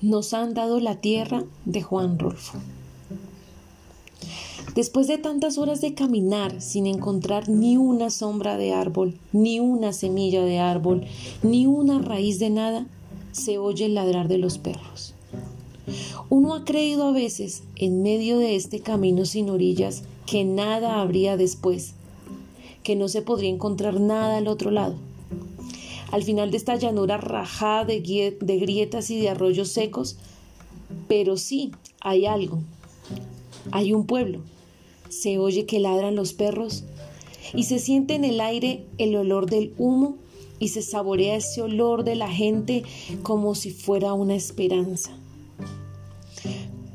nos han dado la tierra de Juan Rolfo. Después de tantas horas de caminar sin encontrar ni una sombra de árbol, ni una semilla de árbol, ni una raíz de nada, se oye el ladrar de los perros. Uno ha creído a veces, en medio de este camino sin orillas, que nada habría después, que no se podría encontrar nada al otro lado. Al final de esta llanura rajada de, de grietas y de arroyos secos, pero sí hay algo. Hay un pueblo se oye que ladran los perros y se siente en el aire el olor del humo y se saborea ese olor de la gente como si fuera una esperanza.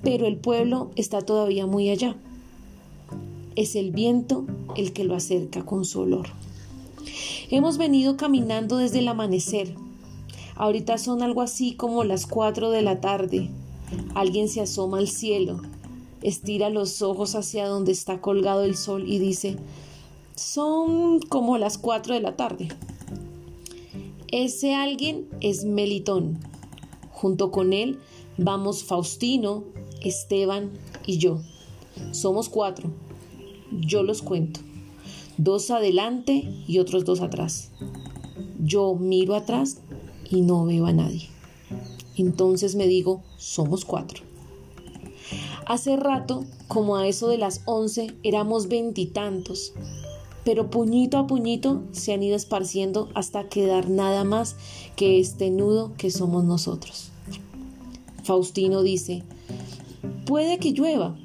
Pero el pueblo está todavía muy allá. Es el viento el que lo acerca con su olor. Hemos venido caminando desde el amanecer. Ahorita son algo así como las cuatro de la tarde. Alguien se asoma al cielo estira los ojos hacia donde está colgado el sol y dice, son como las cuatro de la tarde. Ese alguien es Melitón. Junto con él vamos Faustino, Esteban y yo. Somos cuatro. Yo los cuento. Dos adelante y otros dos atrás. Yo miro atrás y no veo a nadie. Entonces me digo, somos cuatro. Hace rato, como a eso de las once, éramos veintitantos, pero puñito a puñito se han ido esparciendo hasta quedar nada más que este nudo que somos nosotros. Faustino dice, puede que llueva.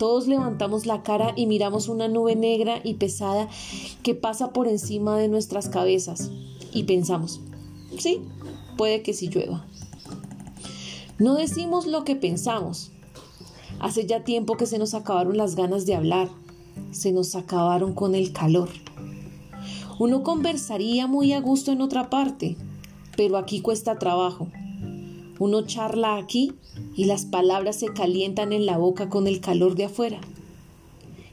Todos levantamos la cara y miramos una nube negra y pesada que pasa por encima de nuestras cabezas y pensamos, sí, puede que sí llueva. No decimos lo que pensamos. Hace ya tiempo que se nos acabaron las ganas de hablar, se nos acabaron con el calor. Uno conversaría muy a gusto en otra parte, pero aquí cuesta trabajo. Uno charla aquí y las palabras se calientan en la boca con el calor de afuera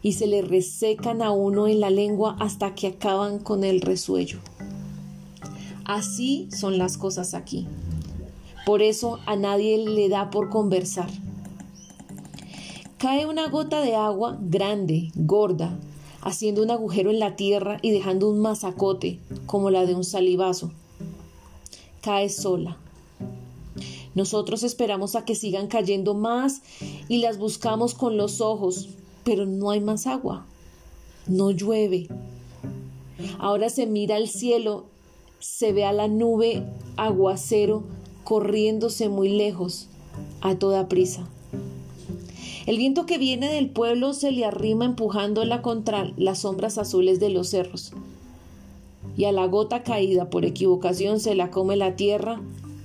y se le resecan a uno en la lengua hasta que acaban con el resuello. Así son las cosas aquí. Por eso a nadie le da por conversar. Cae una gota de agua grande, gorda, haciendo un agujero en la tierra y dejando un masacote como la de un salivazo. Cae sola. Nosotros esperamos a que sigan cayendo más y las buscamos con los ojos, pero no hay más agua. No llueve. Ahora se mira al cielo, se ve a la nube aguacero corriéndose muy lejos, a toda prisa. El viento que viene del pueblo se le arrima empujándola contra las sombras azules de los cerros. Y a la gota caída por equivocación se la come la tierra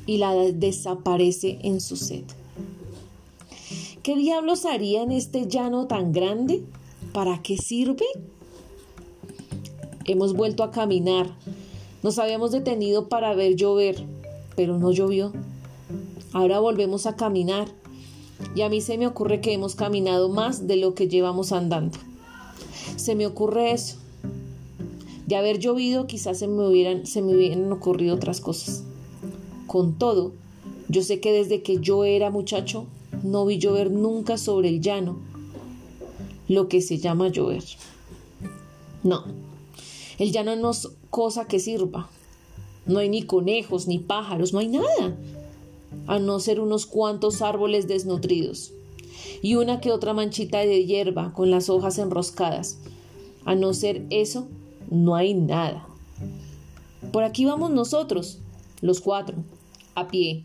y la desaparece en su sed. ¿Qué diablos haría en este llano tan grande? ¿Para qué sirve? Hemos vuelto a caminar. Nos habíamos detenido para ver llover pero no llovió. Ahora volvemos a caminar y a mí se me ocurre que hemos caminado más de lo que llevamos andando. Se me ocurre eso. De haber llovido quizás se me hubieran, se me hubieran ocurrido otras cosas. Con todo, yo sé que desde que yo era muchacho no vi llover nunca sobre el llano, lo que se llama llover. No, el llano no es cosa que sirva, no hay ni conejos, ni pájaros, no hay nada, a no ser unos cuantos árboles desnutridos y una que otra manchita de hierba con las hojas enroscadas. A no ser eso, no hay nada. Por aquí vamos nosotros, los cuatro, a pie.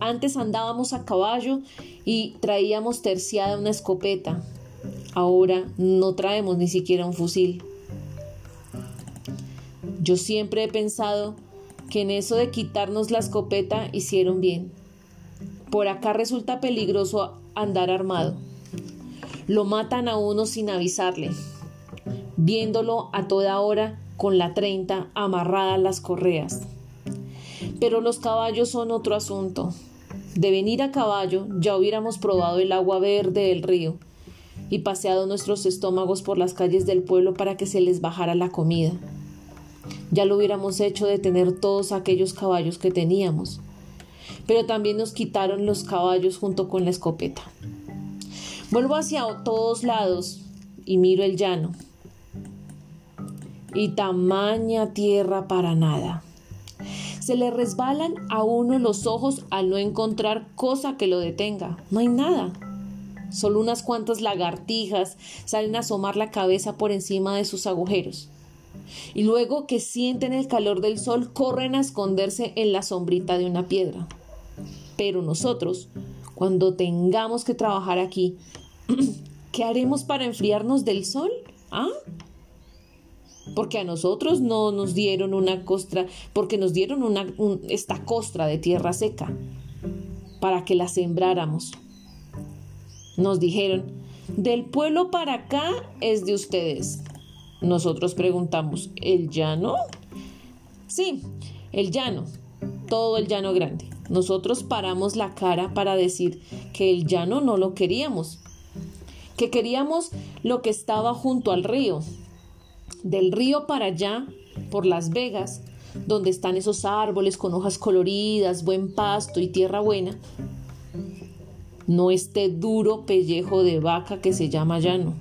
Antes andábamos a caballo y traíamos terciada una escopeta. Ahora no traemos ni siquiera un fusil. Yo siempre he pensado que en eso de quitarnos la escopeta hicieron bien. Por acá resulta peligroso andar armado. Lo matan a uno sin avisarle, viéndolo a toda hora con la treinta amarrada a las correas. Pero los caballos son otro asunto. De venir a caballo ya hubiéramos probado el agua verde del río y paseado nuestros estómagos por las calles del pueblo para que se les bajara la comida. Ya lo hubiéramos hecho de tener todos aquellos caballos que teníamos. pero también nos quitaron los caballos junto con la escopeta. Vuelvo hacia todos lados y miro el llano. Y tamaña tierra para nada. Se le resbalan a uno los ojos al no encontrar cosa que lo detenga. No hay nada. Solo unas cuantas lagartijas salen a asomar la cabeza por encima de sus agujeros. Y luego que sienten el calor del sol, corren a esconderse en la sombrita de una piedra. Pero nosotros, cuando tengamos que trabajar aquí, ¿qué haremos para enfriarnos del sol? ¿Ah? Porque a nosotros no nos dieron una costra, porque nos dieron una, esta costra de tierra seca para que la sembráramos. Nos dijeron, del pueblo para acá es de ustedes. Nosotros preguntamos, ¿el llano? Sí, el llano, todo el llano grande. Nosotros paramos la cara para decir que el llano no lo queríamos, que queríamos lo que estaba junto al río. Del río para allá, por Las Vegas, donde están esos árboles con hojas coloridas, buen pasto y tierra buena, no este duro pellejo de vaca que se llama llano.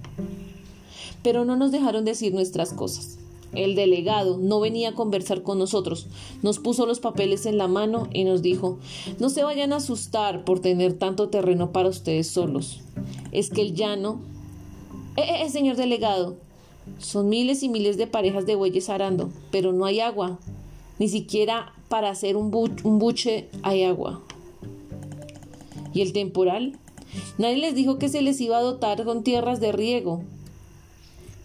Pero no nos dejaron decir nuestras cosas. El delegado no venía a conversar con nosotros, nos puso los papeles en la mano y nos dijo, no se vayan a asustar por tener tanto terreno para ustedes solos. Es que el llano... Eh, eh, eh señor delegado, son miles y miles de parejas de bueyes arando, pero no hay agua. Ni siquiera para hacer un, buche hay agua. ¿Y el temporal? Nadie les dijo que se les iba a dotar con tierras de riego.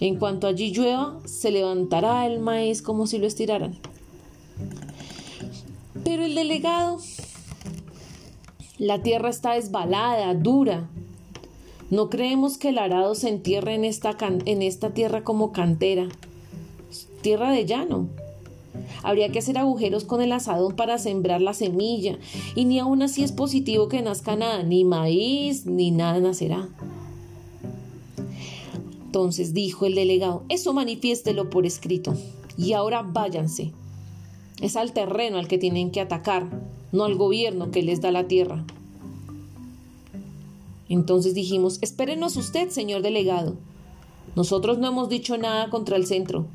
En cuanto allí llueva, se levantará el maíz como si lo estiraran. Pero el delegado, la tierra está desbalada, dura. No creemos que el arado se entierre en esta, en esta tierra como cantera. Tierra de llano. Habría que hacer agujeros con el asadón para sembrar la semilla, y ni aún así es positivo que nazca nada, ni maíz, ni nada nacerá. Entonces dijo el delegado, eso manifiéstelo por escrito, y ahora váyanse. Es al terreno al que tienen que atacar, no al gobierno que les da la tierra. Entonces dijimos, espérenos usted, señor delegado. Nosotros no hemos dicho nada contra el centro.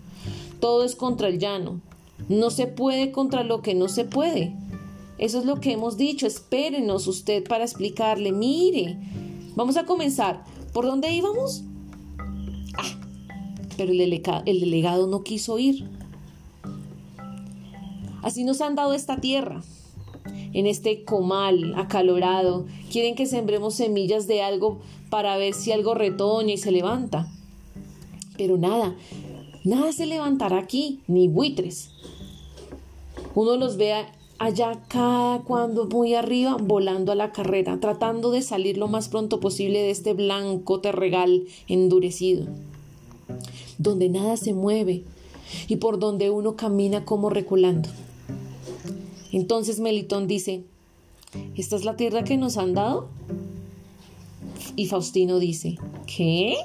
Todo es contra el llano. No se puede contra lo que no se puede. Eso es lo que hemos dicho. Espérenos usted para explicarle. Mire, vamos a comenzar. ¿Por dónde íbamos? Ah, pero el, el delegado no quiso ir. Así nos han dado esta tierra. En este comal acalorado, quieren que sembremos semillas de algo para ver si algo retoña y se levanta. Pero nada, nada se levantará aquí, ni buitres. Uno los ve allá cada cuando muy arriba volando a la carrera, tratando de salir lo más pronto posible de este blanco terregal endurecido, donde nada se mueve y por donde uno camina como reculando. Entonces Melitón dice, ¿esta es la tierra que nos han dado? Y Faustino dice, ¿qué?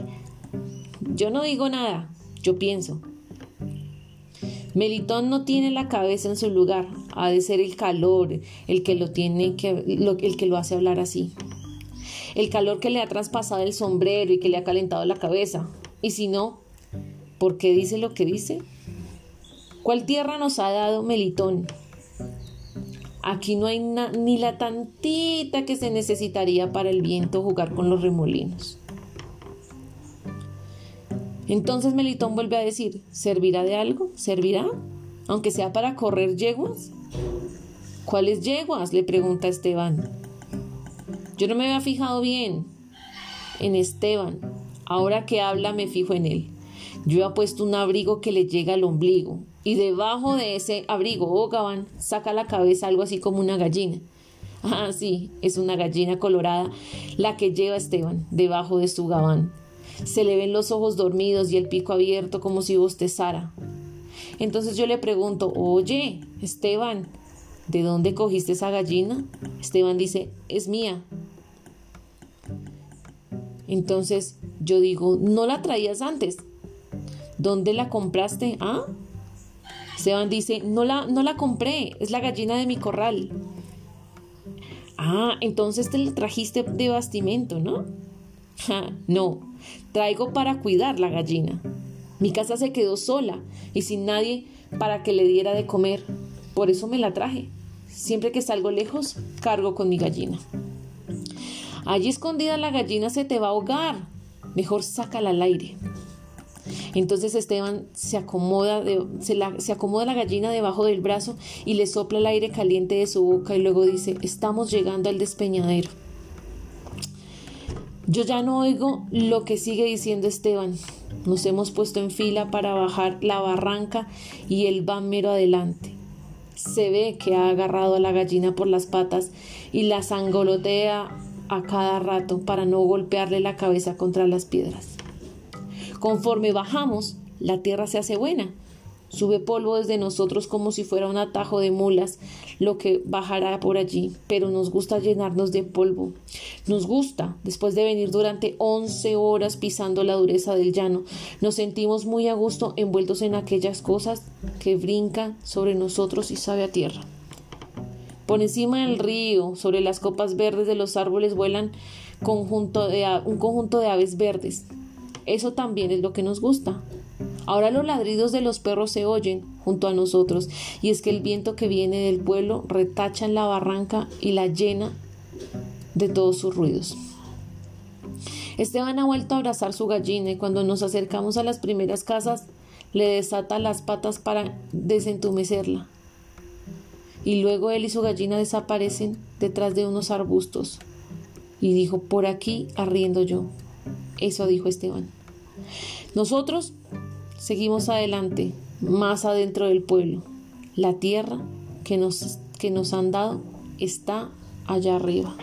Yo no digo nada, yo pienso. Melitón no tiene la cabeza en su lugar, ha de ser el calor el que lo tiene que, el que lo hace hablar así. El calor que le ha traspasado el sombrero y que le ha calentado la cabeza. Y si no, ¿por qué dice lo que dice? ¿Cuál tierra nos ha dado Melitón? Aquí no hay ni la tantita que se necesitaría para el viento jugar con los remolinos. Entonces Melitón vuelve a decir, ¿servirá de algo? ¿Servirá? Aunque sea para correr yeguas. ¿Cuáles yeguas? le pregunta Esteban. Yo no me había fijado bien en Esteban. Ahora que habla me fijo en él. Yo he puesto un abrigo que le llega al ombligo y debajo de ese abrigo o oh, gabán saca la cabeza algo así como una gallina. Ah, sí, es una gallina colorada la que lleva Esteban debajo de su gabán. Se le ven los ojos dormidos y el pico abierto como si bostezara. Entonces yo le pregunto, oye, Esteban, ¿de dónde cogiste esa gallina? Esteban dice, es mía. Entonces yo digo, ¿no la traías antes? ¿Dónde la compraste? ¿Ah? Esteban dice, no la, no la compré, es la gallina de mi corral. Ah, entonces te lo trajiste de bastimento, ¿no? no, traigo para cuidar la gallina. Mi casa se quedó sola y sin nadie para que le diera de comer. Por eso me la traje. Siempre que salgo lejos, cargo con mi gallina. Allí escondida la gallina se te va a ahogar. Mejor sácala al aire. Entonces Esteban se acomoda, se, se acomoda la gallina debajo del brazo y le sopla el aire caliente de su boca y luego dice, estamos llegando al despeñadero. Yo ya no oigo lo que sigue diciendo Esteban. Nos hemos puesto en fila para bajar la barranca y él va mero adelante. Se ve que ha agarrado a la gallina por las patas y la sangolotea a cada rato para no golpearle la cabeza contra las piedras. Conforme bajamos, la tierra se hace buena Sube polvo desde nosotros como si fuera un atajo de mulas, lo que bajará por allí, pero nos gusta llenarnos de polvo. Nos gusta, después de venir durante once horas pisando la dureza del llano, nos sentimos muy a gusto envueltos en aquellas cosas que brincan sobre nosotros y sabe a tierra. Por encima del río, sobre las copas verdes de los árboles, vuelan un conjunto de aves verdes. Eso también es lo que nos gusta. Ahora los ladridos de los perros se oyen junto a nosotros, y es que el viento que viene del pueblo retacha en la barranca y la llena de todos sus ruidos. Esteban ha vuelto a abrazar su gallina y cuando nos acercamos a las primeras casas le desata las patas para desentumecerla. Y luego él y su gallina desaparecen detrás de unos arbustos. Y dijo, por aquí arriendo yo. Eso dijo Esteban. Nosotros Seguimos adelante, más adentro del pueblo. La tierra que nos, que nos han dado está allá arriba.